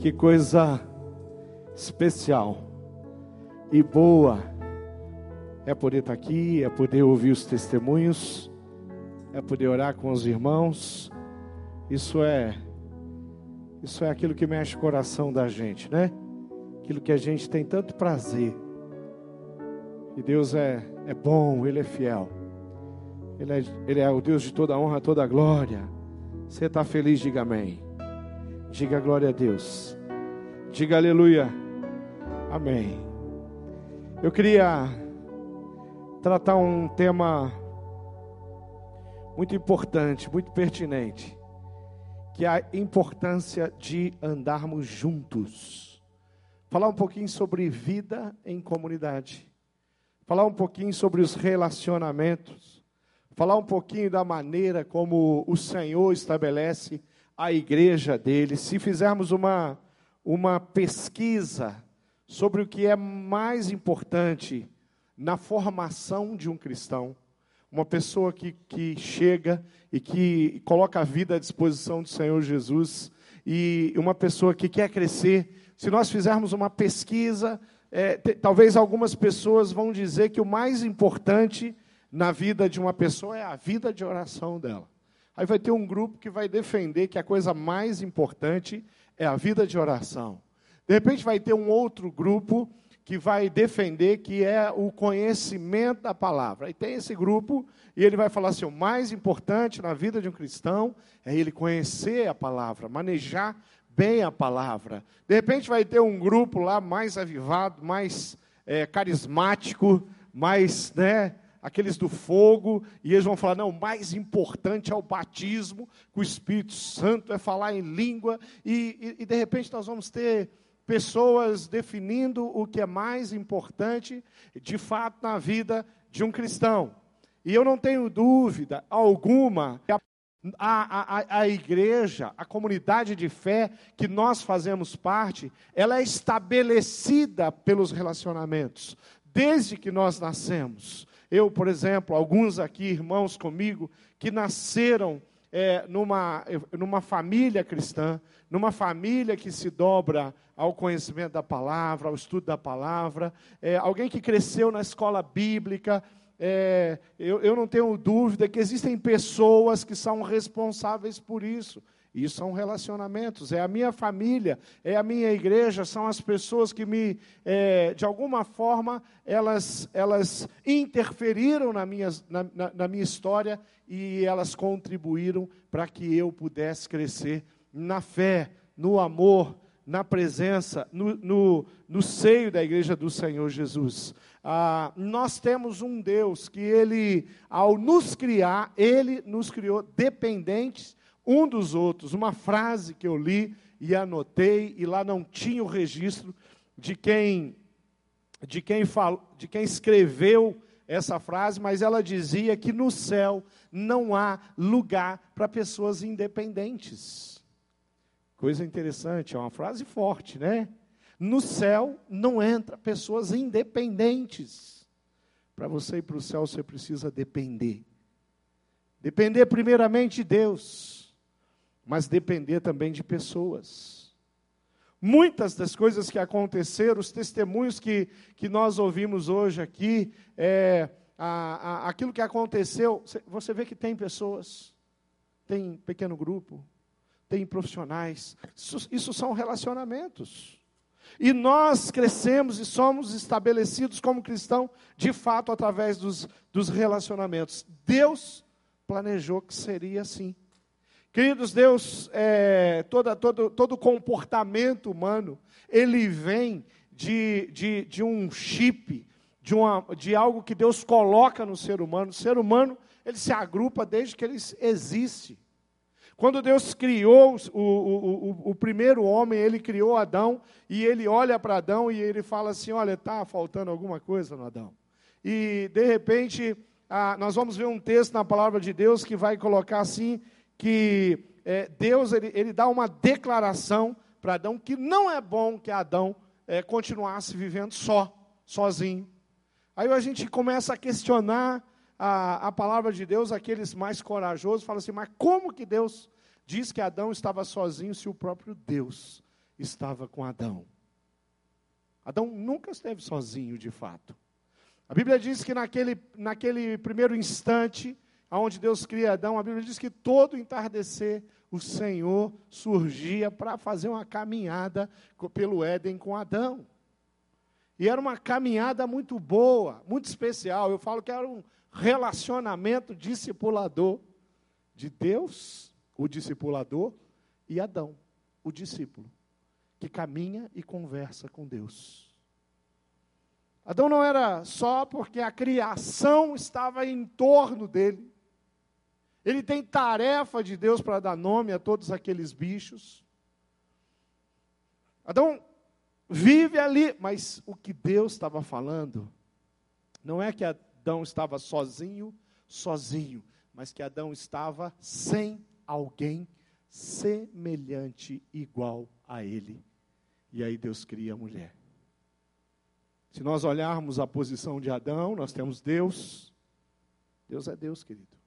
Que coisa especial e boa é poder estar aqui, é poder ouvir os testemunhos, é poder orar com os irmãos. Isso é isso é aquilo que mexe o coração da gente, né? Aquilo que a gente tem tanto prazer. E Deus é, é bom, Ele é fiel. Ele é, Ele é o Deus de toda honra, toda glória. Você está feliz, diga amém. Diga glória a Deus. Diga aleluia. Amém. Eu queria tratar um tema muito importante, muito pertinente, que é a importância de andarmos juntos. Falar um pouquinho sobre vida em comunidade. Falar um pouquinho sobre os relacionamentos. Falar um pouquinho da maneira como o Senhor estabelece a igreja dele. Se fizermos uma, uma pesquisa sobre o que é mais importante na formação de um cristão, uma pessoa que, que chega e que coloca a vida à disposição do Senhor Jesus, e uma pessoa que quer crescer, se nós fizermos uma pesquisa, é, talvez algumas pessoas vão dizer que o mais importante na vida de uma pessoa é a vida de oração dela. Aí vai ter um grupo que vai defender que a coisa mais importante é a vida de oração. De repente vai ter um outro grupo que vai defender que é o conhecimento da palavra. Aí tem esse grupo e ele vai falar assim: o mais importante na vida de um cristão é ele conhecer a palavra, manejar bem a palavra. De repente vai ter um grupo lá mais avivado, mais é, carismático, mais, né, aqueles do fogo, e eles vão falar: não, o mais importante é o batismo com o Espírito Santo, é falar em língua, e, e, e de repente nós vamos ter pessoas definindo o que é mais importante de fato na vida de um cristão. E eu não tenho dúvida alguma que a, a, a, a, igreja, a comunidade de fé que nós fazemos parte, ela é estabelecida pelos relacionamentos, desde que nós nascemos. Eu, por exemplo, alguns aqui, irmãos comigo, que nasceram é, numa, numa família cristã, numa família que se dobra ao conhecimento da palavra, ao estudo da palavra, é, alguém que cresceu na escola bíblica. É, eu, eu não tenho dúvida que existem pessoas que são responsáveis por isso. Isso são relacionamentos, é a minha família, é a minha igreja, são as pessoas que me, é, de alguma forma, elas, elas interferiram na minha, na, na, na minha história e elas contribuíram para que eu pudesse crescer na fé, no amor, na presença, no, no, no seio da igreja do Senhor Jesus. Ah, nós temos um Deus que Ele, ao nos criar, Ele nos criou dependentes um dos outros. Uma frase que eu li e anotei, e lá não tinha o registro de quem, de quem, fal, de quem escreveu essa frase, mas ela dizia que no céu não há lugar para pessoas independentes. Coisa interessante, é uma frase forte, né? No céu não entra pessoas independentes. Para você ir para o céu, você precisa depender. Depender primeiramente de Deus mas depender também de pessoas. Muitas das coisas que aconteceram, os testemunhos que, que nós ouvimos hoje aqui, é, a, a, aquilo que aconteceu, você vê que tem pessoas, tem pequeno grupo, tem profissionais, isso, isso são relacionamentos. E nós crescemos e somos estabelecidos como cristãos, de fato, através dos, dos relacionamentos. Deus planejou que seria assim. Queridos, Deus, é, todo, todo comportamento humano, ele vem de, de, de um chip, de, uma, de algo que Deus coloca no ser humano. O ser humano, ele se agrupa desde que ele existe. Quando Deus criou o, o, o, o primeiro homem, ele criou Adão, e ele olha para Adão e ele fala assim: Olha, está faltando alguma coisa no Adão. E, de repente, ah, nós vamos ver um texto na palavra de Deus que vai colocar assim: que é, Deus ele, ele dá uma declaração para Adão que não é bom que Adão é, continuasse vivendo só, sozinho. Aí a gente começa a questionar a, a palavra de Deus, aqueles mais corajosos, falam assim, mas como que Deus diz que Adão estava sozinho se o próprio Deus estava com Adão. Adão nunca esteve sozinho, de fato. A Bíblia diz que naquele, naquele primeiro instante, onde Deus cria Adão, a Bíblia diz que todo entardecer o Senhor surgia para fazer uma caminhada pelo Éden com Adão. E era uma caminhada muito boa, muito especial. Eu falo que era um relacionamento discipulador de Deus, o discipulador, e Adão, o discípulo, que caminha e conversa com Deus. Adão não era só porque a criação estava em torno dele. Ele tem tarefa de Deus para dar nome a todos aqueles bichos. Adão vive ali, mas o que Deus estava falando não é que Adão estava sozinho, sozinho, mas que Adão estava sem alguém semelhante, igual a ele. E aí Deus cria a mulher. Se nós olharmos a posição de Adão, nós temos Deus. Deus é Deus, querido.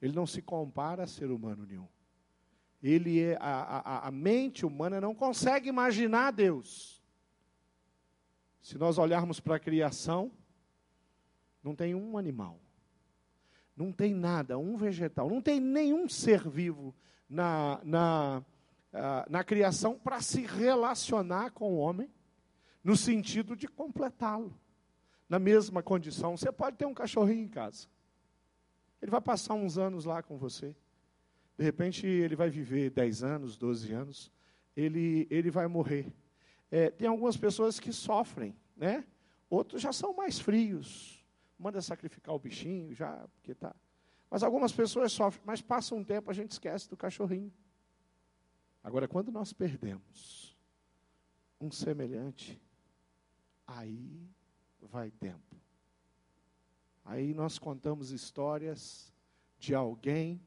Ele não se compara a ser humano nenhum. Ele é, a, a, a mente humana não consegue imaginar Deus. Se nós olharmos para a criação, não tem um animal, não tem nada, um vegetal, não tem nenhum ser vivo na, na, uh, na criação para se relacionar com o homem, no sentido de completá-lo. Na mesma condição, você pode ter um cachorrinho em casa. Ele vai passar uns anos lá com você. De repente, ele vai viver 10 anos, 12 anos. Ele, ele vai morrer. É, tem algumas pessoas que sofrem, né? Outros já são mais frios. Manda sacrificar o bichinho, já, porque tá. Mas algumas pessoas sofrem, mas passa um tempo, a gente esquece do cachorrinho. Agora, quando nós perdemos um semelhante, aí vai tempo. Aí nós contamos histórias de alguém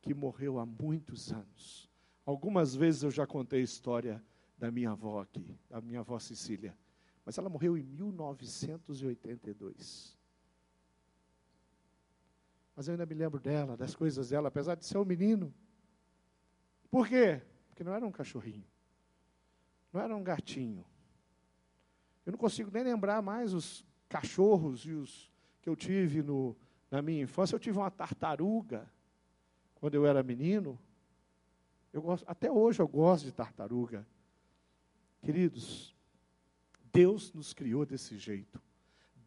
que morreu há muitos anos. Algumas vezes eu já contei a história da minha avó aqui, da minha avó Cecília. Mas ela morreu em 1982. Mas eu ainda me lembro dela, das coisas dela, apesar de ser um menino. Por quê? Porque não era um cachorrinho. Não era um gatinho. Eu não consigo nem lembrar mais os cachorros e os que eu tive no, na minha infância. Eu tive uma tartaruga quando eu era menino. Eu gosto, até hoje eu gosto de tartaruga. Queridos, Deus nos criou desse jeito,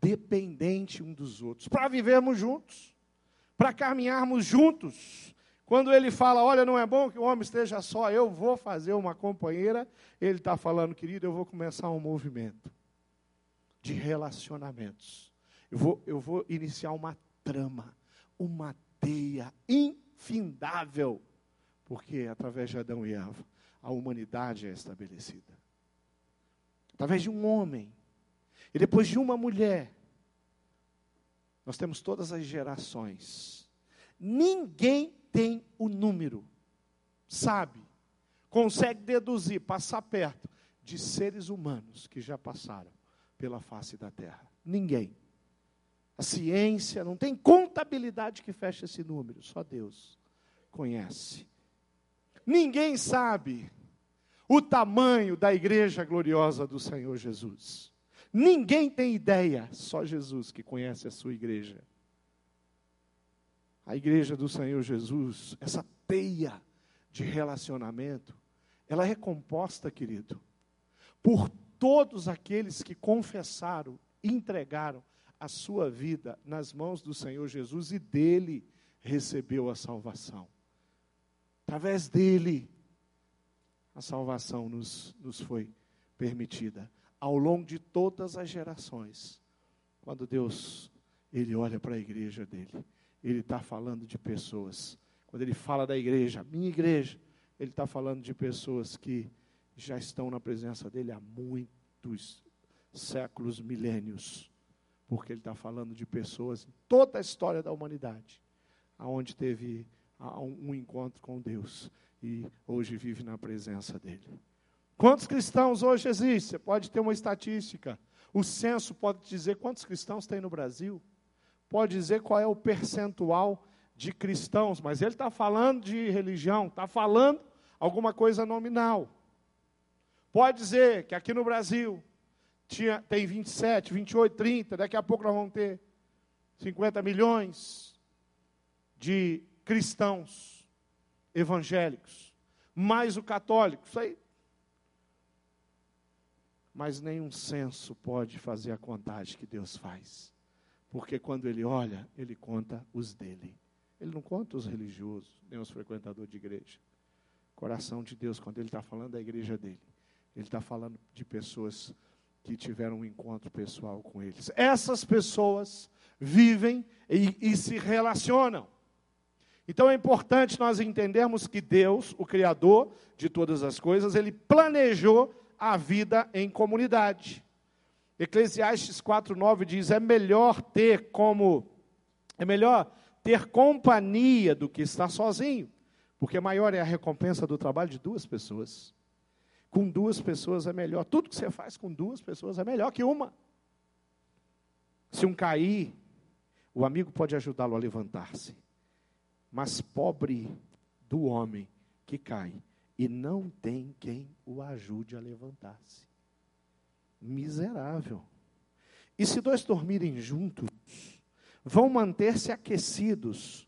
dependente um dos outros, para vivermos juntos, para caminharmos juntos. Quando ele fala, olha, não é bom que o homem esteja só, eu vou fazer uma companheira, ele está falando, querido, eu vou começar um movimento de relacionamentos. Eu vou, eu vou iniciar uma trama, uma teia infindável, porque através de Adão e Eva, a humanidade é estabelecida. Através de um homem, e depois de uma mulher, nós temos todas as gerações. Ninguém tem o número, sabe, consegue deduzir, passar perto de seres humanos que já passaram pela face da terra. Ninguém. A ciência não tem contabilidade que feche esse número, só Deus conhece. Ninguém sabe o tamanho da igreja gloriosa do Senhor Jesus. Ninguém tem ideia, só Jesus que conhece a sua igreja. A igreja do Senhor Jesus, essa teia de relacionamento, ela é composta, querido, por todos aqueles que confessaram, entregaram a sua vida nas mãos do Senhor Jesus e dele recebeu a salvação. Através dele, a salvação nos, nos foi permitida. Ao longo de todas as gerações, quando Deus, Ele olha para a igreja dele, Ele está falando de pessoas. Quando Ele fala da igreja, minha igreja, Ele está falando de pessoas que já estão na presença dele há muitos séculos, milênios porque ele está falando de pessoas em toda a história da humanidade, aonde teve um encontro com Deus e hoje vive na presença dele. Quantos cristãos hoje existem? Você pode ter uma estatística. O censo pode dizer quantos cristãos tem no Brasil. Pode dizer qual é o percentual de cristãos, mas ele está falando de religião, está falando alguma coisa nominal. Pode dizer que aqui no Brasil tinha, tem 27, 28, 30, daqui a pouco nós vamos ter 50 milhões de cristãos evangélicos, mais o católico, isso aí. Mas nenhum censo pode fazer a contagem que Deus faz. Porque quando ele olha, ele conta os dele. Ele não conta os religiosos, nem os frequentadores de igreja. Coração de Deus, quando ele está falando da igreja dele, ele está falando de pessoas que tiveram um encontro pessoal com eles. Essas pessoas vivem e, e se relacionam. Então é importante nós entendermos que Deus, o Criador de todas as coisas, ele planejou a vida em comunidade. Eclesiastes 4:9 diz: "É melhor ter como é melhor ter companhia do que estar sozinho, porque maior é a recompensa do trabalho de duas pessoas. Com duas pessoas é melhor. Tudo que você faz com duas pessoas é melhor que uma. Se um cair, o amigo pode ajudá-lo a levantar-se. Mas pobre do homem que cai e não tem quem o ajude a levantar-se. Miserável. E se dois dormirem juntos, vão manter-se aquecidos.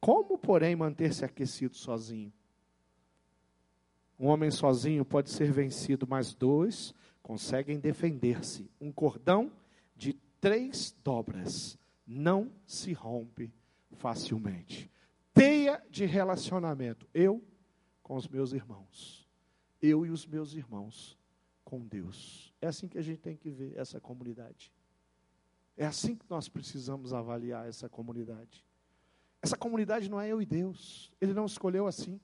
Como, porém, manter-se aquecido sozinho? Um homem sozinho pode ser vencido, mas dois conseguem defender-se. Um cordão de três dobras não se rompe facilmente. Teia de relacionamento. Eu com os meus irmãos. Eu e os meus irmãos com Deus. É assim que a gente tem que ver essa comunidade. É assim que nós precisamos avaliar essa comunidade. Essa comunidade não é eu e Deus. Ele não escolheu assim.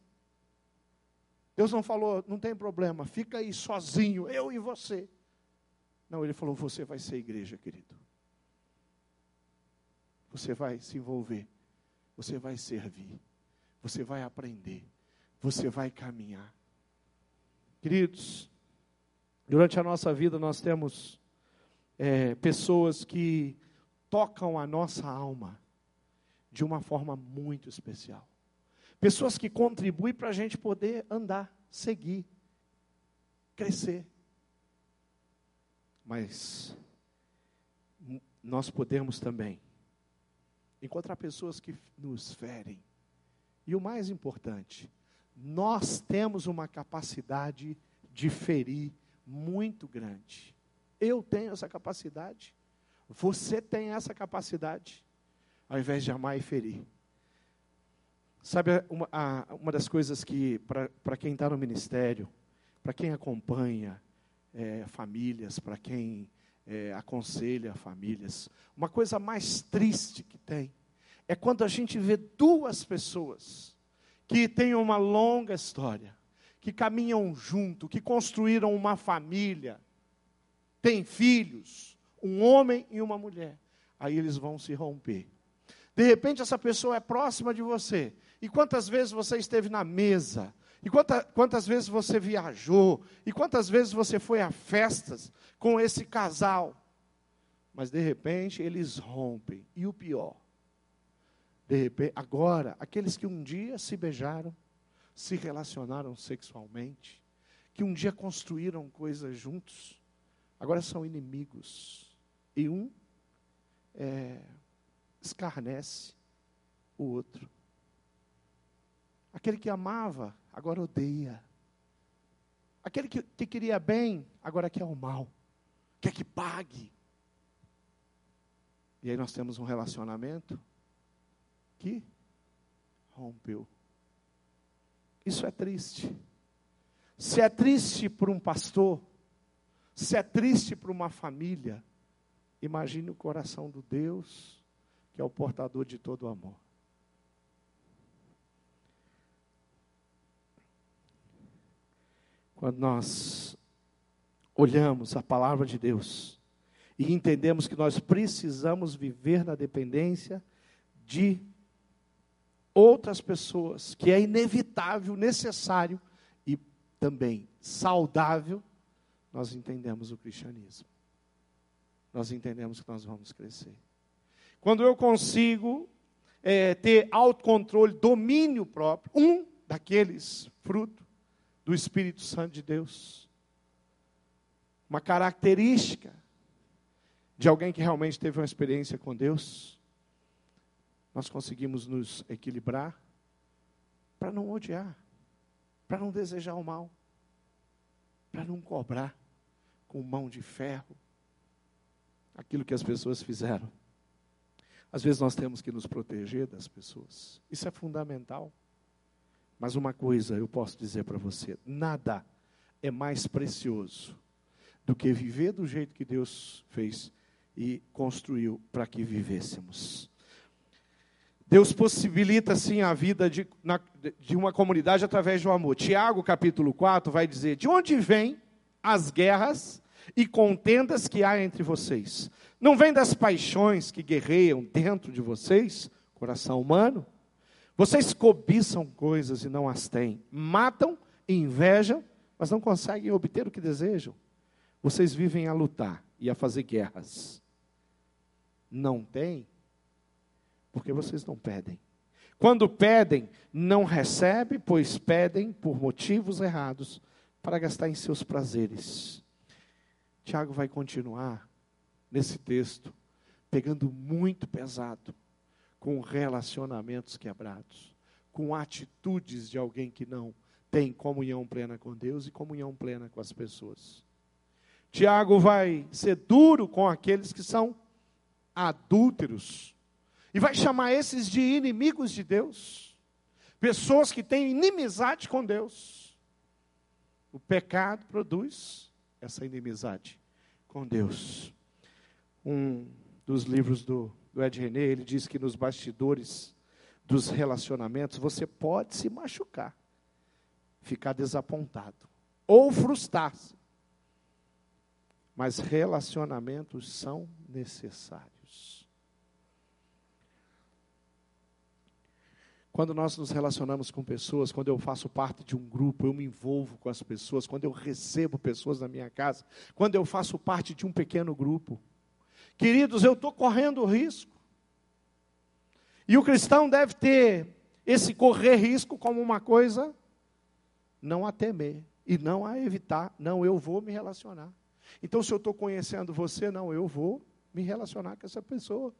Deus não falou, não tem problema, fica aí sozinho, eu e você. Não, ele falou, você vai ser igreja, querido. Você vai se envolver, você vai servir, você vai aprender, você vai caminhar. Queridos, durante a nossa vida nós temos é, pessoas que tocam a nossa alma de uma forma muito especial. Pessoas que contribuem para a gente poder andar, seguir, crescer. Mas nós podemos também encontrar pessoas que nos ferem. E o mais importante, nós temos uma capacidade de ferir muito grande. Eu tenho essa capacidade. Você tem essa capacidade. Ao invés de amar e ferir. Sabe, uma, a, uma das coisas que, para quem está no ministério, para quem acompanha é, famílias, para quem é, aconselha famílias, uma coisa mais triste que tem é quando a gente vê duas pessoas que têm uma longa história, que caminham junto, que construíram uma família, têm filhos, um homem e uma mulher. Aí eles vão se romper. De repente, essa pessoa é próxima de você, e quantas vezes você esteve na mesa? E quanta, quantas vezes você viajou? E quantas vezes você foi a festas com esse casal? Mas de repente eles rompem. E o pior, de repente, agora, aqueles que um dia se beijaram, se relacionaram sexualmente, que um dia construíram coisas juntos, agora são inimigos. E um é, escarnece o outro. Aquele que amava, agora odeia. Aquele que, que queria bem, agora quer o mal. Quer que pague. E aí nós temos um relacionamento que rompeu. Isso é triste. Se é triste para um pastor, se é triste para uma família, imagine o coração do Deus, que é o portador de todo o amor. Quando nós olhamos a palavra de Deus e entendemos que nós precisamos viver na dependência de outras pessoas, que é inevitável, necessário e também saudável, nós entendemos o cristianismo. Nós entendemos que nós vamos crescer. Quando eu consigo é, ter autocontrole, domínio próprio, um daqueles frutos do Espírito Santo de Deus. uma característica de alguém que realmente teve uma experiência com Deus, nós conseguimos nos equilibrar para não odiar, para não desejar o mal, para não cobrar com mão de ferro aquilo que as pessoas fizeram. Às vezes nós temos que nos proteger das pessoas, isso é fundamental. Mas uma coisa eu posso dizer para você: nada é mais precioso do que viver do jeito que Deus fez e construiu para que vivêssemos. Deus possibilita sim a vida de, na, de uma comunidade através do amor. Tiago, capítulo 4, vai dizer: De onde vêm as guerras e contendas que há entre vocês? Não vem das paixões que guerreiam dentro de vocês, coração humano? Vocês cobiçam coisas e não as têm, matam e invejam, mas não conseguem obter o que desejam. Vocês vivem a lutar e a fazer guerras. Não têm porque vocês não pedem. Quando pedem, não recebem, pois pedem por motivos errados para gastar em seus prazeres. Tiago vai continuar nesse texto, pegando muito pesado com relacionamentos quebrados, com atitudes de alguém que não tem comunhão plena com Deus e comunhão plena com as pessoas. Tiago vai ser duro com aqueles que são adúlteros, e vai chamar esses de inimigos de Deus. Pessoas que têm inimizade com Deus. O pecado produz essa inimizade com Deus. Um dos livros do, do Ed René, ele diz que nos bastidores dos relacionamentos você pode se machucar, ficar desapontado ou frustrar-se. Mas relacionamentos são necessários. Quando nós nos relacionamos com pessoas, quando eu faço parte de um grupo, eu me envolvo com as pessoas, quando eu recebo pessoas na minha casa, quando eu faço parte de um pequeno grupo. Queridos, eu estou correndo risco. E o cristão deve ter esse correr risco como uma coisa não a temer e não a evitar. Não, eu vou me relacionar. Então, se eu estou conhecendo você, não, eu vou me relacionar com essa pessoa.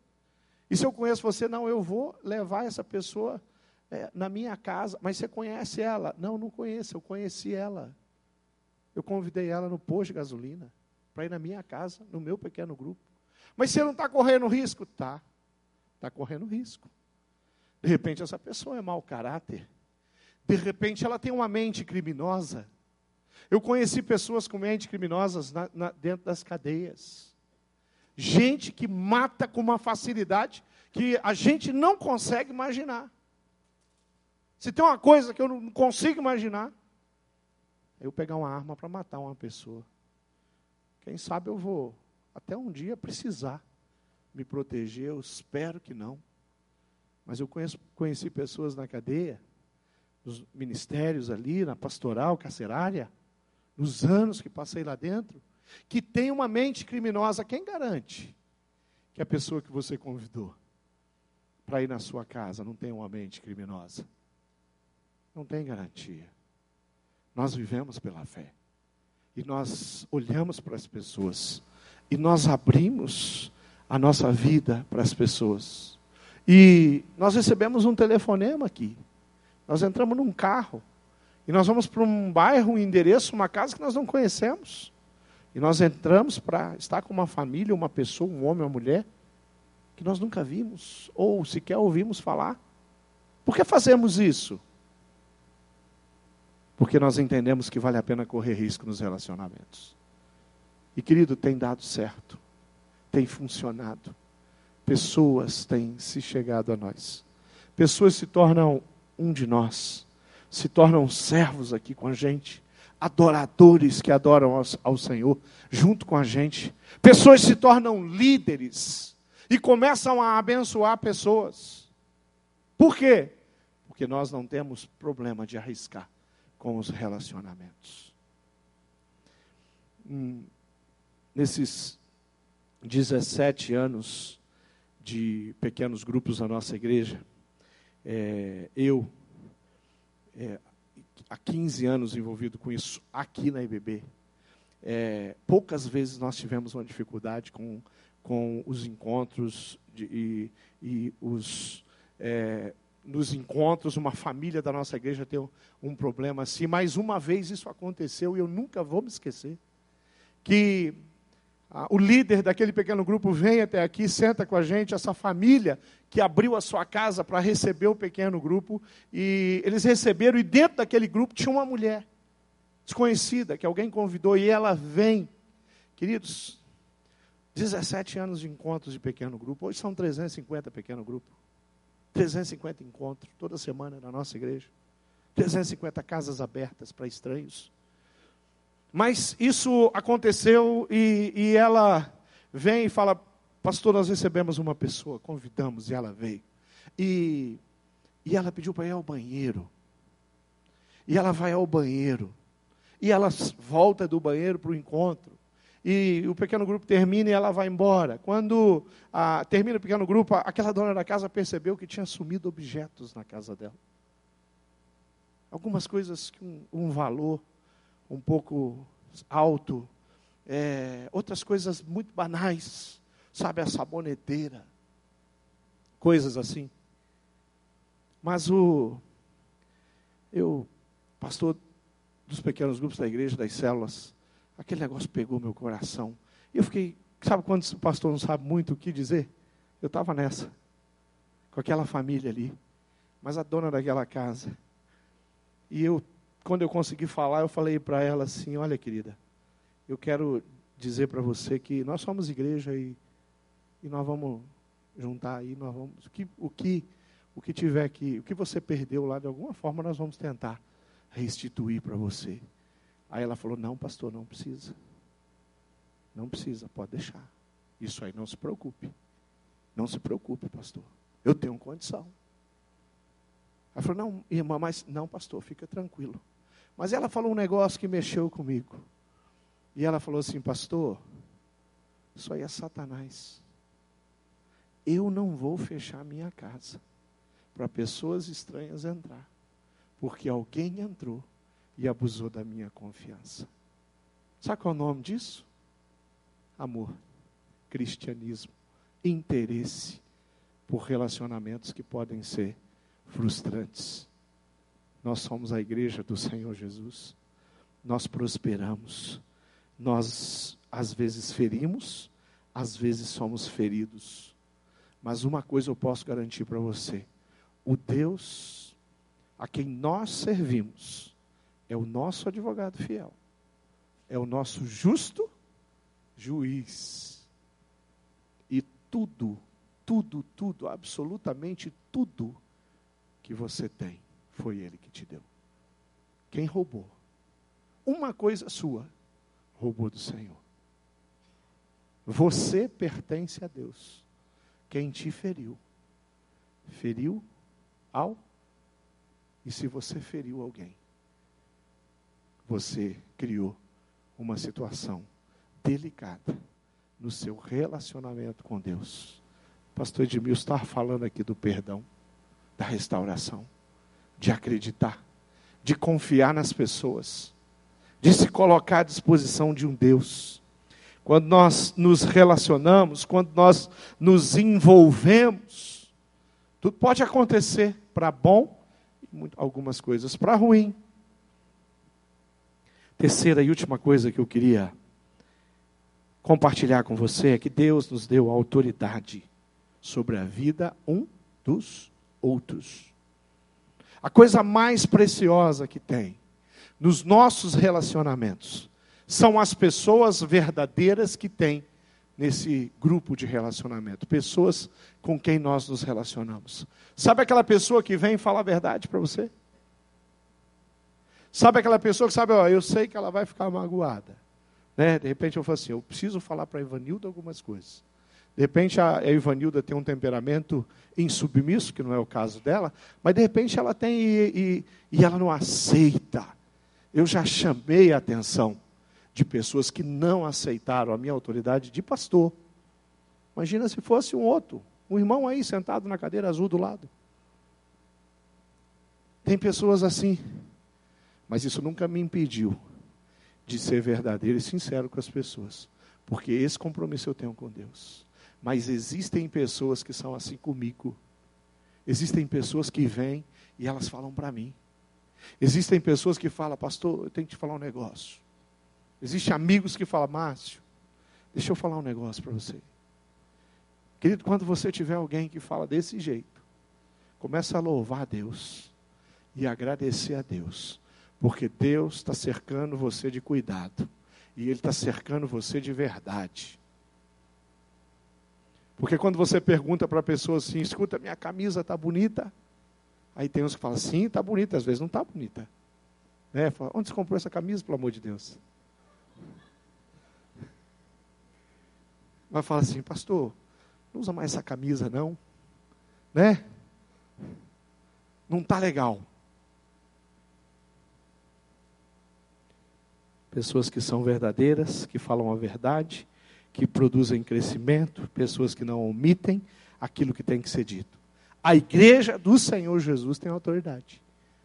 E se eu conheço você, não, eu vou levar essa pessoa é, na minha casa, mas você conhece ela? Não, não conheço, eu conheci ela. Eu convidei ela no posto de gasolina, para ir na minha casa, no meu pequeno grupo. Mas você não está correndo risco? Tá, está correndo risco. De repente essa pessoa é mau caráter. De repente ela tem uma mente criminosa. Eu conheci pessoas com mente criminosas na, na, dentro das cadeias. Gente que mata com uma facilidade que a gente não consegue imaginar. Se tem uma coisa que eu não consigo imaginar, é eu pegar uma arma para matar uma pessoa. Quem sabe eu vou até um dia precisar me proteger, eu espero que não. Mas eu conheço, conheci pessoas na cadeia, nos ministérios ali, na pastoral, carcerária, nos anos que passei lá dentro, que tem uma mente criminosa. Quem garante que a pessoa que você convidou para ir na sua casa não tem uma mente criminosa? Não tem garantia. Nós vivemos pela fé. E nós olhamos para as pessoas. E nós abrimos a nossa vida para as pessoas. E nós recebemos um telefonema aqui. Nós entramos num carro. E nós vamos para um bairro, um endereço, uma casa que nós não conhecemos. E nós entramos para estar com uma família, uma pessoa, um homem, uma mulher, que nós nunca vimos, ou sequer ouvimos falar. Por que fazemos isso? Porque nós entendemos que vale a pena correr risco nos relacionamentos. E querido, tem dado certo, tem funcionado. Pessoas têm se chegado a nós. Pessoas se tornam um de nós, se tornam servos aqui com a gente, adoradores que adoram ao, ao Senhor junto com a gente. Pessoas se tornam líderes e começam a abençoar pessoas. Por quê? Porque nós não temos problema de arriscar com os relacionamentos. Hum, nesses 17 anos de pequenos grupos da nossa igreja, é, eu, é, há 15 anos envolvido com isso aqui na IBB, é, poucas vezes nós tivemos uma dificuldade com, com os encontros de, e, e os, é, nos encontros, uma família da nossa igreja tem um, um problema assim. Mais uma vez isso aconteceu e eu nunca vou me esquecer. Que o líder daquele pequeno grupo vem até aqui, senta com a gente, essa família que abriu a sua casa para receber o pequeno grupo, e eles receberam, e dentro daquele grupo tinha uma mulher desconhecida, que alguém convidou, e ela vem. Queridos, 17 anos de encontros de pequeno grupo, hoje são 350 pequeno grupo. 350 encontros toda semana na nossa igreja. 350 casas abertas para estranhos. Mas isso aconteceu e, e ela vem e fala: Pastor, nós recebemos uma pessoa, convidamos e ela veio. E, e ela pediu para ir ao banheiro. E ela vai ao banheiro. E ela volta do banheiro para o encontro. E o pequeno grupo termina e ela vai embora. Quando ah, termina o pequeno grupo, aquela dona da casa percebeu que tinha sumido objetos na casa dela. Algumas coisas com um, um valor um pouco alto, é, outras coisas muito banais, sabe, a saboneteira, coisas assim. Mas o eu, pastor dos pequenos grupos da igreja, das células, aquele negócio pegou meu coração. E eu fiquei, sabe quando o pastor não sabe muito o que dizer? Eu estava nessa, com aquela família ali, mas a dona daquela casa. E eu, quando eu consegui falar, eu falei para ela assim: Olha, querida, eu quero dizer para você que nós somos igreja e, e nós vamos juntar aí, nós vamos. O que, o que, o que tiver aqui, o que você perdeu lá, de alguma forma, nós vamos tentar restituir para você. Aí ela falou: Não, pastor, não precisa. Não precisa, pode deixar. Isso aí não se preocupe. Não se preocupe, pastor. Eu tenho condição. Ela falou: Não, irmã, mas não, pastor, fica tranquilo. Mas ela falou um negócio que mexeu comigo. E ela falou assim: Pastor, isso aí é Satanás. Eu não vou fechar minha casa para pessoas estranhas entrar, porque alguém entrou e abusou da minha confiança. Sabe qual é o nome disso? Amor, cristianismo, interesse por relacionamentos que podem ser frustrantes. Nós somos a igreja do Senhor Jesus. Nós prosperamos. Nós às vezes ferimos, às vezes somos feridos. Mas uma coisa eu posso garantir para você: o Deus a quem nós servimos é o nosso advogado fiel, é o nosso justo juiz. E tudo, tudo, tudo, absolutamente tudo que você tem, foi Ele que te deu. Quem roubou? Uma coisa sua, roubou do Senhor. Você pertence a Deus. Quem te feriu, feriu ao. E se você feriu alguém, você criou uma situação delicada no seu relacionamento com Deus. Pastor Edmilson está falando aqui do perdão, da restauração, de acreditar, de confiar nas pessoas, de se colocar à disposição de um Deus. Quando nós nos relacionamos, quando nós nos envolvemos, tudo pode acontecer para bom e algumas coisas para ruim. Terceira e última coisa que eu queria compartilhar com você é que Deus nos deu autoridade sobre a vida um dos outros. A coisa mais preciosa que tem nos nossos relacionamentos são as pessoas verdadeiras que tem nesse grupo de relacionamento, pessoas com quem nós nos relacionamos. Sabe aquela pessoa que vem falar a verdade para você? Sabe aquela pessoa que sabe, ó, eu sei que ela vai ficar magoada. Né? De repente eu falo assim, eu preciso falar para a Ivanilda algumas coisas. De repente a, Ivanilda tem um temperamento insubmisso, que não é o caso dela, mas de repente ela tem e, e, e ela não aceita. Eu já chamei a atenção de pessoas que não aceitaram a minha autoridade de pastor. Imagina se fosse um outro, um irmão aí sentado na cadeira azul do lado. Tem pessoas assim. Mas isso nunca me impediu de ser verdadeiro e sincero com as pessoas, porque esse compromisso eu tenho com Deus. Mas existem pessoas que são assim comigo. Existem pessoas que vêm e elas falam para mim. Existem pessoas que falam, pastor, eu tenho que te falar um negócio. Existem amigos que falam, Márcio, deixa eu falar um negócio para você. Querido, quando você tiver alguém que fala desse jeito, começa a louvar a Deus e agradecer a Deus, porque Deus está cercando você de cuidado e Ele está cercando você de verdade. Porque quando você pergunta para a pessoa assim, escuta, minha camisa está bonita? Aí tem uns que falam, sim, está bonita, às vezes não está bonita. Né? Fala, Onde você comprou essa camisa, pelo amor de Deus? Vai falar assim, pastor, não usa mais essa camisa não, né? Não está legal. Pessoas que são verdadeiras, que falam a verdade, que produzem crescimento, pessoas que não omitem aquilo que tem que ser dito. A igreja do Senhor Jesus tem autoridade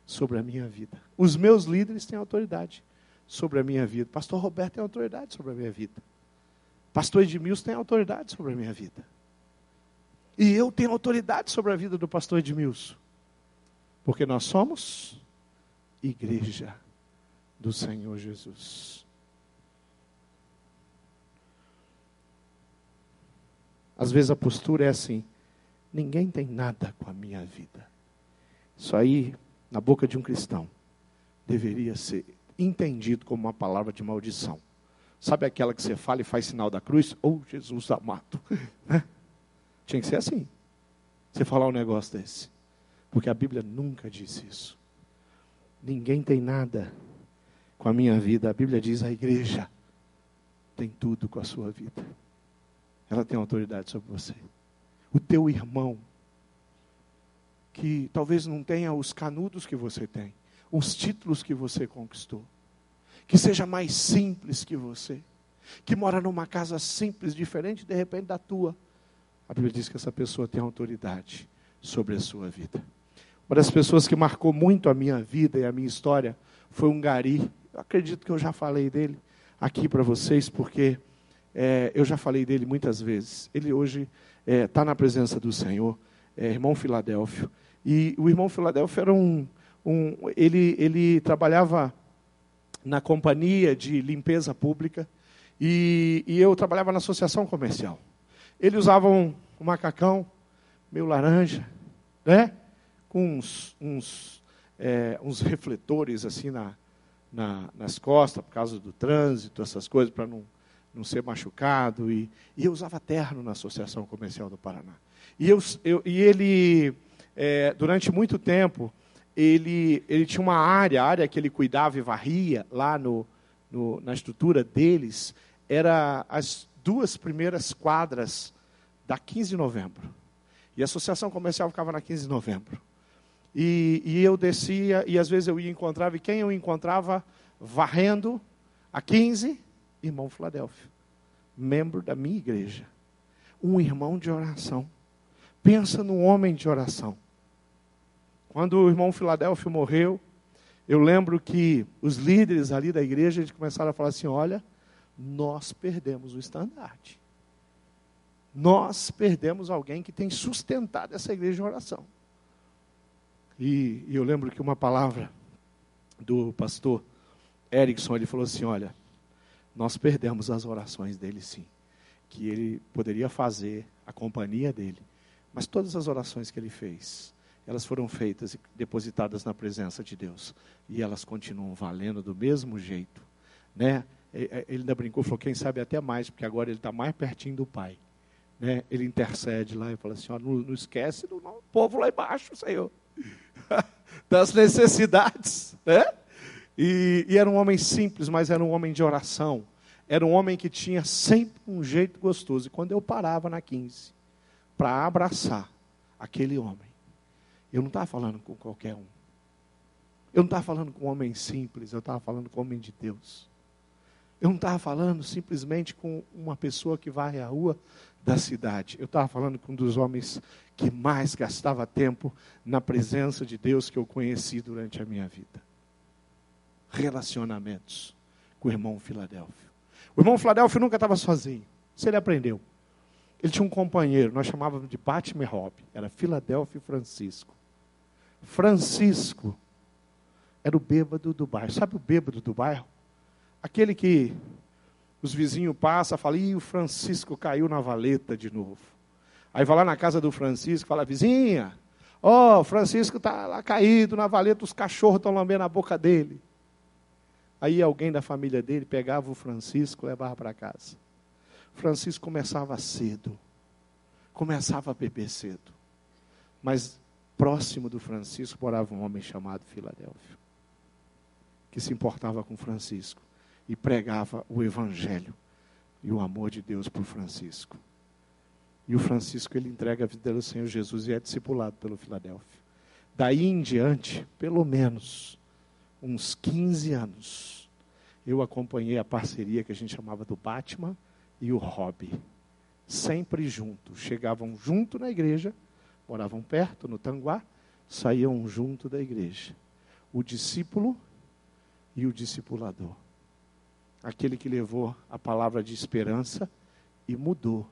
sobre a minha vida. Os meus líderes têm autoridade sobre a minha vida. Pastor Roberto tem autoridade sobre a minha vida. Pastor Edmilson tem autoridade sobre a minha vida. E eu tenho autoridade sobre a vida do pastor Edmilson. Porque nós somos igreja do Senhor Jesus. Às vezes a postura é assim: ninguém tem nada com a minha vida. Isso aí, na boca de um cristão, deveria ser entendido como uma palavra de maldição. Sabe aquela que você fala e faz sinal da cruz? Ou oh, Jesus amado. Né? Tinha que ser assim. Você falar um negócio desse. Porque a Bíblia nunca disse isso. Ninguém tem nada com a minha vida. A Bíblia diz a igreja tem tudo com a sua vida ela tem autoridade sobre você. O teu irmão, que talvez não tenha os canudos que você tem, os títulos que você conquistou, que seja mais simples que você, que mora numa casa simples, diferente de repente da tua. A Bíblia diz que essa pessoa tem autoridade sobre a sua vida. Uma das pessoas que marcou muito a minha vida e a minha história foi um gari. Eu acredito que eu já falei dele aqui para vocês, porque é, eu já falei dele muitas vezes. Ele hoje está é, na presença do Senhor, é, irmão Filadélfio. E o irmão Filadélfio era um. um ele, ele trabalhava na companhia de limpeza pública e, e, eu trabalhava na associação comercial. Ele usava um, um macacão meio laranja, né? com uns, uns, é, uns refletores assim na, na, nas costas, por causa do trânsito, essas coisas, para não não ser machucado. E, e eu usava terno na Associação Comercial do Paraná. E, eu, eu e ele, é, durante muito tempo, ele, ele tinha uma área, a área que ele cuidava e varria lá no, no, na estrutura deles, era as duas primeiras quadras da 15 de novembro. E a Associação Comercial ficava na 15 de novembro. E, e eu descia, e às vezes eu ia encontrava, e quem eu encontrava varrendo a 15 irmão Filadélfio, membro da minha igreja, um irmão de oração. Pensa num homem de oração. Quando o irmão Filadélfio morreu, eu lembro que os líderes ali da igreja começaram a falar assim: olha, nós perdemos o estandarte. Nós perdemos alguém que tem sustentado essa igreja de oração. E, e eu lembro que uma palavra do pastor Erickson, ele falou assim: olha, nós perdemos as orações dele, sim. Que ele poderia fazer, a companhia dele. Mas todas as orações que ele fez, elas foram feitas e depositadas na presença de Deus. E elas continuam valendo do mesmo jeito. Né? Ele ainda brincou, falou, quem sabe até mais, porque agora ele está mais pertinho do Pai. Né? Ele intercede lá e fala assim, ó, não, não esquece do povo lá embaixo, Senhor. das necessidades. Né? E, e, era um homem simples, mas era um homem de oração. Era um homem que tinha sempre um jeito gostoso. E quando eu parava na 15 para abraçar aquele homem, eu não estava falando com qualquer um. Eu não estava falando com um homem simples, eu estava falando com um homem de Deus. Eu não estava falando simplesmente com uma pessoa que vai à rua da cidade. Eu estava falando com um dos homens que mais gastava tempo na presença de Deus que eu conheci durante a minha vida relacionamentos. com o irmão Filadélfio. O irmão Filadélfio nunca estava sozinho. Isso ele aprendeu. Ele tinha um companheiro, nós chamávamos de Batman Rob, era Filadélfio Francisco. Francisco era o bêbado do bairro. Sabe o bêbado do bairro? Aquele que os vizinhos passam falam, Ih, o Francisco caiu na valeta de novo. Aí vai lá na casa do Francisco fala, vizinha, ó, oh, Francisco está lá caído na valeta, os cachorros estão lambendo a boca dele. Aí alguém da família dele pegava o Francisco e levava para casa. Francisco começava cedo, começava a beber cedo. Mas próximo do Francisco morava um homem chamado Filadélfio, que se importava com Francisco e pregava o evangelho e o amor de Deus o Francisco. E o Francisco ele entrega a vida ao Senhor Jesus e é discipulado pelo Filadélfio. Daí em diante, pelo menos uns 15 anos, eu acompanhei a parceria que a gente chamava do Batman e o Rob. Sempre juntos. Chegavam junto na igreja, moravam perto, no Tanguá, saíam junto da igreja. O discípulo e o discipulador. Aquele que levou a palavra de esperança e mudou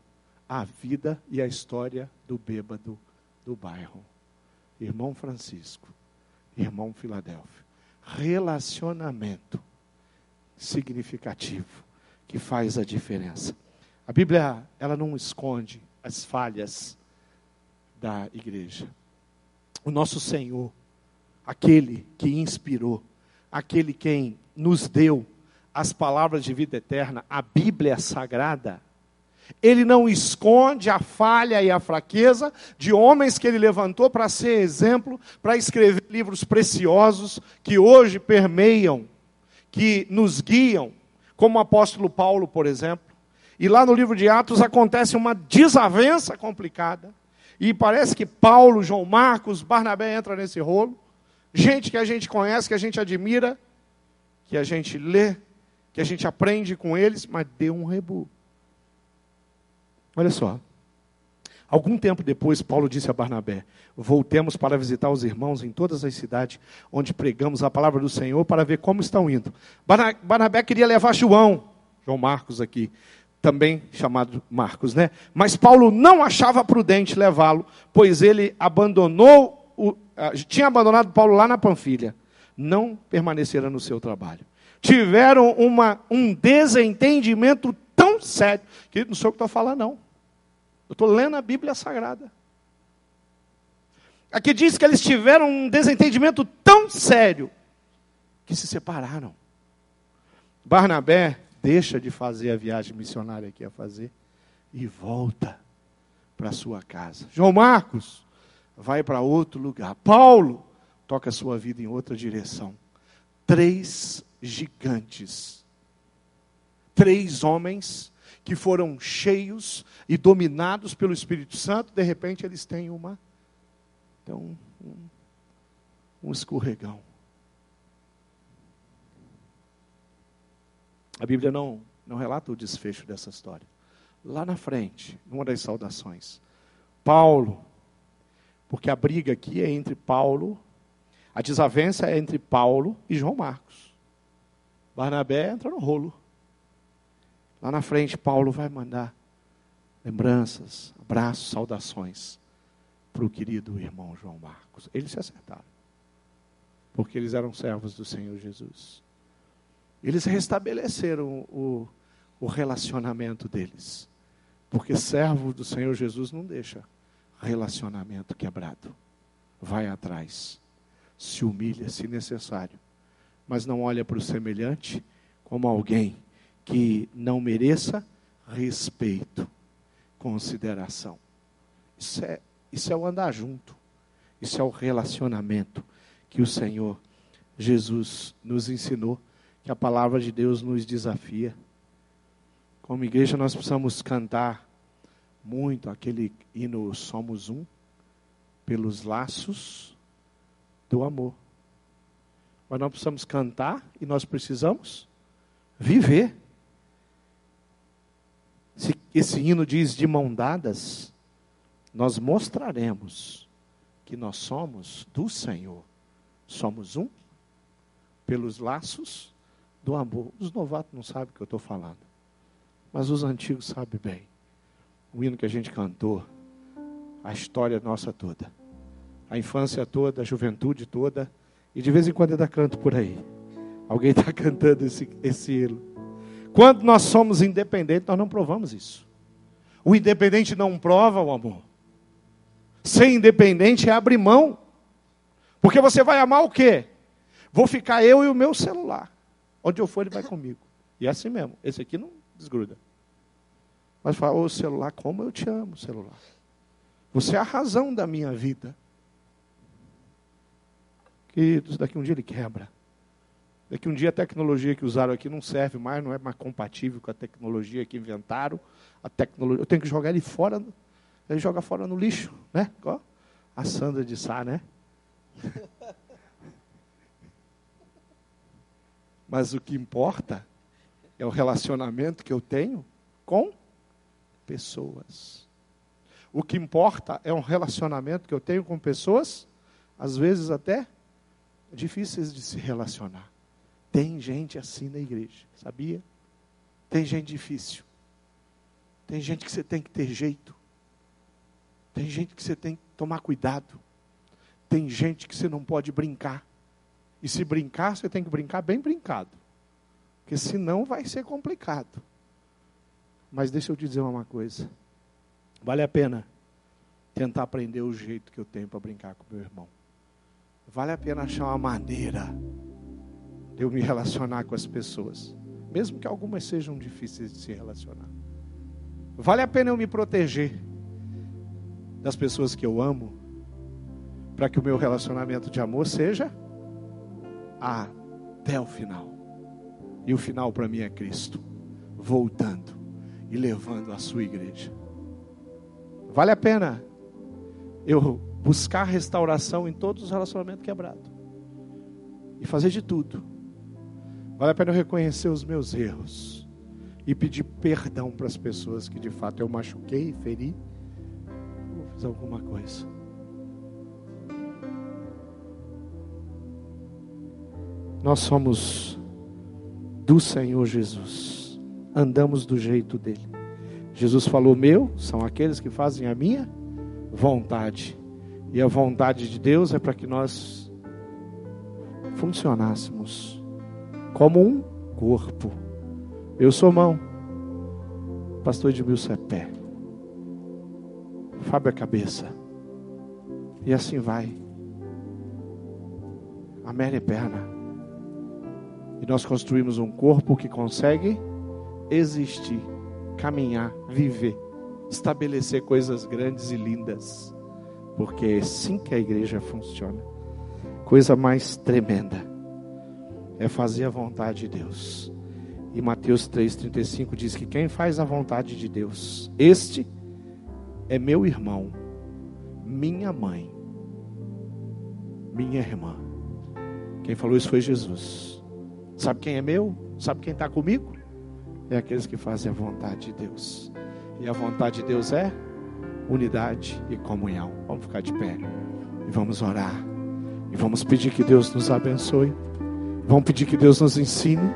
a vida e a história do bêbado do bairro. Irmão Francisco, irmão Filadélfio. Relacionamento significativo que faz a diferença. A Bíblia, ela não esconde as falhas da igreja. O nosso Senhor, aquele que inspirou, aquele quem nos deu as palavras de vida eterna, a Bíblia sagrada, ele não esconde a falha e a fraqueza de homens que ele levantou para ser exemplo, para escrever livros preciosos que hoje permeiam, que nos guiam, como o apóstolo Paulo, por exemplo. E lá no livro de Atos acontece uma desavença complicada. E parece que Paulo, João Marcos, Barnabé entra nesse rolo. Gente que a gente conhece, que a gente admira, que a gente lê, que a gente aprende com eles, mas deu um rebu. Olha só. Algum tempo depois, Paulo disse a Barnabé: Voltemos para visitar os irmãos em todas as cidades onde pregamos a palavra do Senhor para ver como estão indo. Barnabé queria levar João, João Marcos aqui, também chamado Marcos, né? Mas Paulo não achava prudente levá-lo, pois ele abandonou, o, tinha abandonado Paulo lá na Panfilha. Não permaneceram no seu trabalho. Tiveram uma, um desentendimento tão sério, que não sei o que estou falando, não. Eu estou lendo a Bíblia Sagrada. Aqui diz que eles tiveram um desentendimento tão sério que se separaram. Barnabé deixa de fazer a viagem missionária que ia fazer e volta para sua casa. João Marcos vai para outro lugar. Paulo toca sua vida em outra direção. Três gigantes. Três homens que foram cheios e dominados pelo Espírito Santo, de repente eles têm uma então um, um escorregão. A Bíblia não, não relata o desfecho dessa história. Lá na frente, numa das saudações, Paulo, porque a briga aqui é entre Paulo, a desavença é entre Paulo e João Marcos. Barnabé entra no rolo. Lá na frente, Paulo vai mandar lembranças, abraços, saudações para o querido irmão João Marcos. Eles se acertaram, porque eles eram servos do Senhor Jesus. Eles restabeleceram o, o relacionamento deles, porque servo do Senhor Jesus não deixa relacionamento quebrado. Vai atrás, se humilha se necessário, mas não olha para o semelhante como alguém que não mereça respeito, consideração. Isso é, isso é o andar junto. Isso é o relacionamento que o Senhor Jesus nos ensinou, que a palavra de Deus nos desafia. Como igreja, nós precisamos cantar muito aquele hino Somos Um, pelos laços do amor. Mas nós precisamos cantar e nós precisamos viver. Se esse hino diz de mão dadas, nós mostraremos que nós somos do Senhor. Somos um pelos laços do amor. Os novatos não sabem o que eu estou falando, mas os antigos sabem bem. O hino que a gente cantou, a história nossa toda, a infância toda, a juventude toda, e de vez em quando ainda canto por aí. Alguém está cantando esse, esse hino. Quando nós somos independentes, nós não provamos isso. O independente não prova o amor. Ser independente é abrir mão. Porque você vai amar o quê? Vou ficar eu e o meu celular. Onde eu for, ele vai comigo. E é assim mesmo. Esse aqui não desgruda. Mas fala, ô celular, como eu te amo, celular. Você é a razão da minha vida. Queridos, daqui um dia ele quebra. Daqui um dia a tecnologia que usaram aqui não serve mais, não é mais compatível com a tecnologia que inventaram. A tecnologia, eu tenho que jogar ele fora, ele joga fora no lixo, né? A Sandra de Sá, né? Mas o que importa é o relacionamento que eu tenho com pessoas. O que importa é um relacionamento que eu tenho com pessoas, às vezes até difíceis de se relacionar. Tem gente assim na igreja, sabia? Tem gente difícil. Tem gente que você tem que ter jeito. Tem gente que você tem que tomar cuidado. Tem gente que você não pode brincar. E se brincar, você tem que brincar bem brincado. Porque senão vai ser complicado. Mas deixa eu te dizer uma coisa. Vale a pena tentar aprender o jeito que eu tenho para brincar com meu irmão. Vale a pena achar uma maneira eu me relacionar com as pessoas, mesmo que algumas sejam difíceis de se relacionar. Vale a pena eu me proteger das pessoas que eu amo, para que o meu relacionamento de amor seja até o final. E o final para mim é Cristo, voltando e levando a sua igreja. Vale a pena eu buscar restauração em todos os relacionamentos quebrados e fazer de tudo. Vale a pena eu reconhecer os meus erros e pedir perdão para as pessoas que de fato eu machuquei, feri ou fiz alguma coisa. Nós somos do Senhor Jesus, andamos do jeito dele. Jesus falou: Meu são aqueles que fazem a minha vontade, e a vontade de Deus é para que nós funcionássemos como um corpo. Eu sou mão, pastor Edmilson é pé, Fábio é cabeça, e assim vai. A Mary é perna. E nós construímos um corpo que consegue existir, caminhar, viver, estabelecer coisas grandes e lindas. Porque é assim que a igreja funciona. Coisa mais tremenda é fazer a vontade de Deus. E Mateus 3,35 diz que quem faz a vontade de Deus, este é meu irmão, minha mãe, minha irmã. Quem falou isso foi Jesus. Sabe quem é meu? Sabe quem está comigo? É aqueles que fazem a vontade de Deus. E a vontade de Deus é unidade e comunhão. Vamos ficar de pé e vamos orar. E vamos pedir que Deus nos abençoe. Vamos pedir que Deus nos ensine.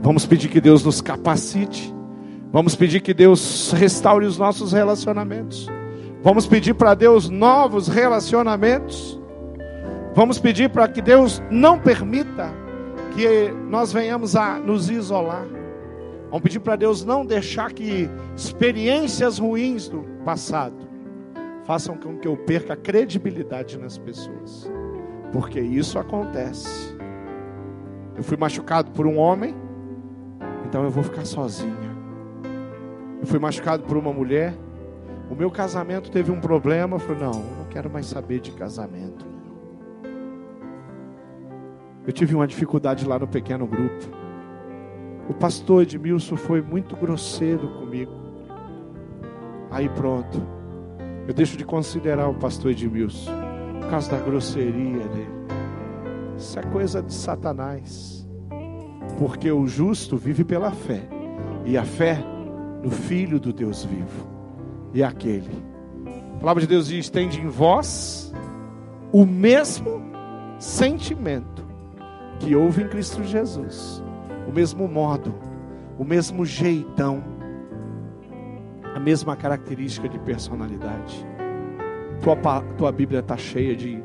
Vamos pedir que Deus nos capacite. Vamos pedir que Deus restaure os nossos relacionamentos. Vamos pedir para Deus novos relacionamentos. Vamos pedir para que Deus não permita que nós venhamos a nos isolar. Vamos pedir para Deus não deixar que experiências ruins do passado façam com que eu perca a credibilidade nas pessoas, porque isso acontece. Eu fui machucado por um homem, então eu vou ficar sozinha. Eu fui machucado por uma mulher, o meu casamento teve um problema, eu falei: não, eu não quero mais saber de casamento. Eu tive uma dificuldade lá no pequeno grupo. O pastor Edmilson foi muito grosseiro comigo. Aí pronto. Eu deixo de considerar o pastor Edmilson. Por causa da grosseria dele. Isso é coisa de Satanás. Porque o justo vive pela fé. E a fé no Filho do Deus vivo. E aquele. A palavra de Deus diz: tende em vós o mesmo sentimento que houve em Cristo Jesus, o mesmo modo, o mesmo jeitão, a mesma característica de personalidade. Tua, tua Bíblia está cheia de,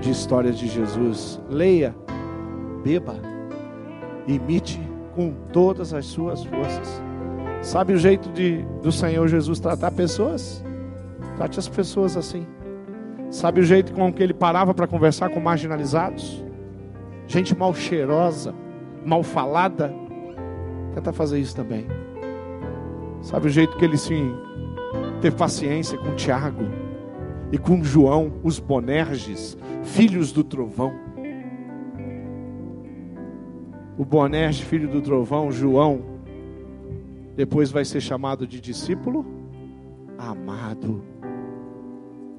de histórias de Jesus. Leia, beba, imite com todas as suas forças. Sabe o jeito de, do Senhor Jesus tratar pessoas? Trate as pessoas assim. Sabe o jeito com que ele parava para conversar com marginalizados? Gente mal cheirosa, mal falada. Tenta fazer isso também. Sabe o jeito que ele sim teve paciência com Tiago e com João, os Bonerges, filhos do trovão. O Bonerge, filho do trovão, João, depois vai ser chamado de discípulo amado.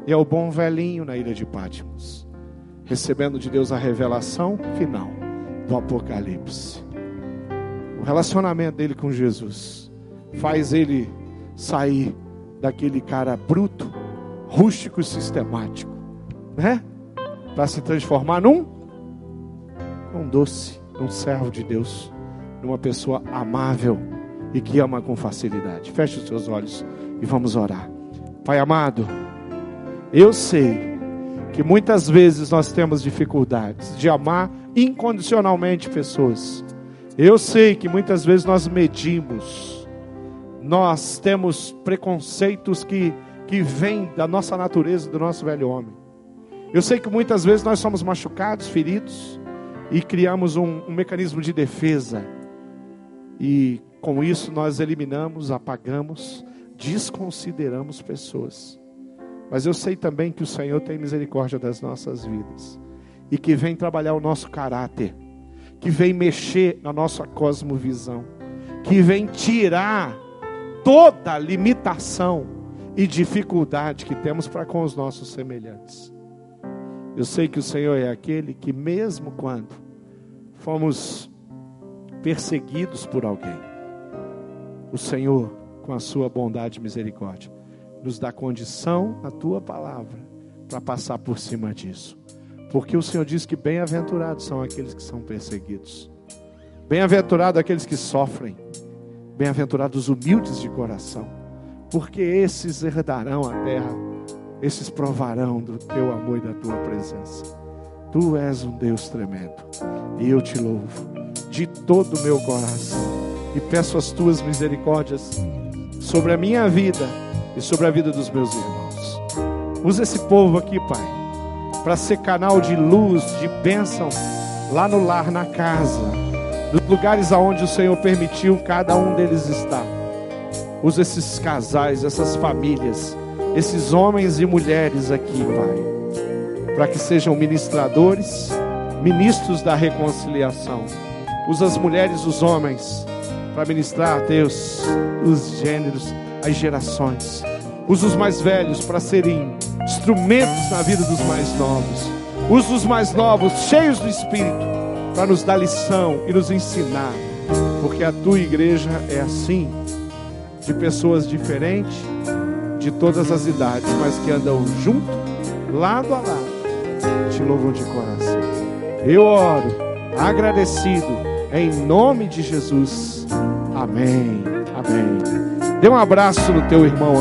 E é o bom velhinho na ilha de Patmos, recebendo de Deus a revelação final do Apocalipse. O relacionamento dele com Jesus faz ele sair daquele cara bruto, rústico e sistemático, né? Para se transformar num um doce, num servo de Deus, numa pessoa amável e que ama com facilidade. Feche os seus olhos e vamos orar. Pai amado, eu sei que muitas vezes nós temos dificuldades de amar incondicionalmente pessoas. Eu sei que muitas vezes nós medimos, nós temos preconceitos que, que vêm da nossa natureza, do nosso velho homem. Eu sei que muitas vezes nós somos machucados, feridos, e criamos um, um mecanismo de defesa. E com isso nós eliminamos, apagamos, desconsideramos pessoas. Mas eu sei também que o Senhor tem misericórdia das nossas vidas e que vem trabalhar o nosso caráter que vem mexer na nossa cosmovisão, que vem tirar toda limitação e dificuldade que temos para com os nossos semelhantes. Eu sei que o Senhor é aquele que, mesmo quando fomos perseguidos por alguém, o Senhor, com a sua bondade e misericórdia, nos dá condição na tua palavra para passar por cima disso. Porque o Senhor diz que bem-aventurados são aqueles que são perseguidos. Bem-aventurados aqueles que sofrem. Bem-aventurados os humildes de coração. Porque esses herdarão a terra. Esses provarão do teu amor e da tua presença. Tu és um Deus tremendo. E eu te louvo de todo o meu coração. E peço as tuas misericórdias sobre a minha vida e sobre a vida dos meus irmãos. Usa esse povo aqui, Pai para ser canal de luz, de bênção lá no lar, na casa, nos lugares aonde o Senhor permitiu cada um deles estar. Usa esses casais, essas famílias, esses homens e mulheres aqui, Pai, para que sejam ministradores, ministros da reconciliação. Usa as mulheres, os homens, para ministrar, Deus, os gêneros, as gerações. Usa os mais velhos para serem instrumentos na vida dos mais novos. Usa os mais novos, cheios do Espírito, para nos dar lição e nos ensinar. Porque a tua igreja é assim, de pessoas diferentes, de todas as idades, mas que andam junto, lado a lado, te louvam de coração. Eu oro, agradecido, em nome de Jesus. Amém. Amém. Dê um abraço no teu irmão aí.